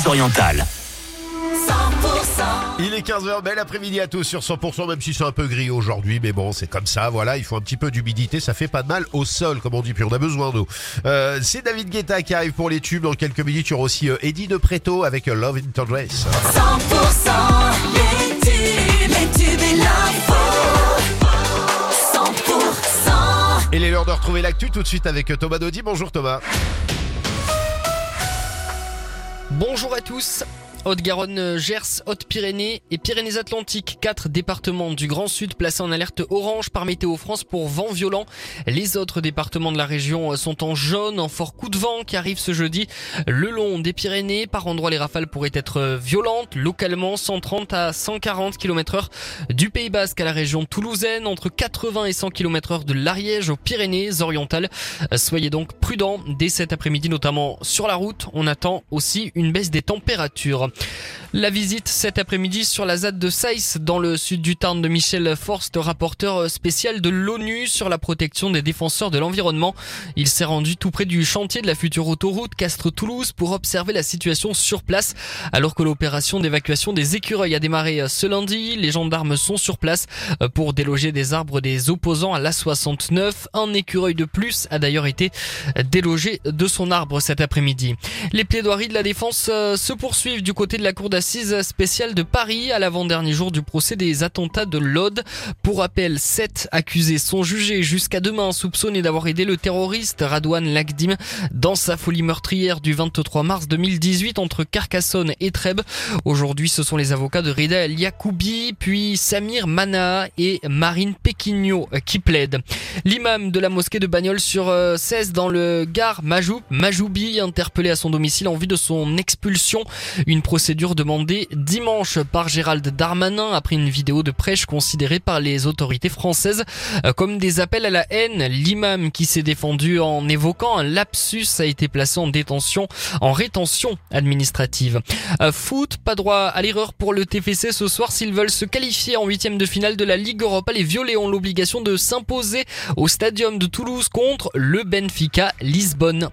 Pyrénées-Orientales. Il est 15h, bel après-midi à tous sur 100%, même si c'est un peu gris aujourd'hui, mais bon, c'est comme ça, voilà, il faut un petit peu d'humidité, ça fait pas de mal au sol, comme on dit, puis on a besoin d'eau. Euh, c'est David Guetta qui arrive pour les tubes, dans quelques minutes, il y aura aussi euh, Eddie de Preto avec euh, Love in Dress. 100% les tubes, les tubes et l'info. 100% Et il est l'heure de retrouver l'actu tout de suite avec Thomas Dodi. Bonjour Thomas. Bonjour à tous. Haute-Garonne, Gers, Haute-Pyrénées et Pyrénées-Atlantiques, quatre départements du Grand Sud placés en alerte orange par Météo France pour vent violent. Les autres départements de la région sont en jaune, en fort coup de vent qui arrive ce jeudi. Le long des Pyrénées, par endroits les rafales pourraient être violentes, localement 130 à 140 km heure du Pays Basque à la région toulousaine, entre 80 et 100 km heure de l'Ariège aux Pyrénées orientales. Soyez donc prudents dès cet après-midi, notamment sur la route. On attend aussi une baisse des températures. La visite cet après-midi sur la ZAD de Saïs dans le sud du Tarn de Michel Forst, rapporteur spécial de l'ONU sur la protection des défenseurs de l'environnement. Il s'est rendu tout près du chantier de la future autoroute Castres-Toulouse pour observer la situation sur place. Alors que l'opération d'évacuation des écureuils a démarré ce lundi, les gendarmes sont sur place pour déloger des arbres des opposants à l'A69. Un écureuil de plus a d'ailleurs été délogé de son arbre cet après-midi. Les plaidoiries de la défense se poursuivent côté de la cour d'assises spéciale de Paris à l'avant-dernier jour du procès des attentats de l'Aude. Pour rappel, sept accusés sont jugés jusqu'à demain soupçonnés d'avoir aidé le terroriste Radouane Lagdim dans sa folie meurtrière du 23 mars 2018 entre Carcassonne et Trèbes. Aujourd'hui, ce sont les avocats de Rida El Yacoubi, puis Samir Mana et Marine Péquignot qui plaident. L'imam de la mosquée de Bagnols sur 16 dans le Gard, Majou, Majoubi, interpellé à son domicile en vue de son expulsion. Une procédure demandée dimanche par Gérald Darmanin après une vidéo de prêche considérée par les autorités françaises comme des appels à la haine. L'imam qui s'est défendu en évoquant un lapsus a été placé en détention, en rétention administrative. Foot, pas droit à l'erreur pour le TFC ce soir s'ils veulent se qualifier en huitième de finale de la Ligue Europa. Les Violets ont l'obligation de s'imposer au stadium de Toulouse contre le Benfica Lisbonne.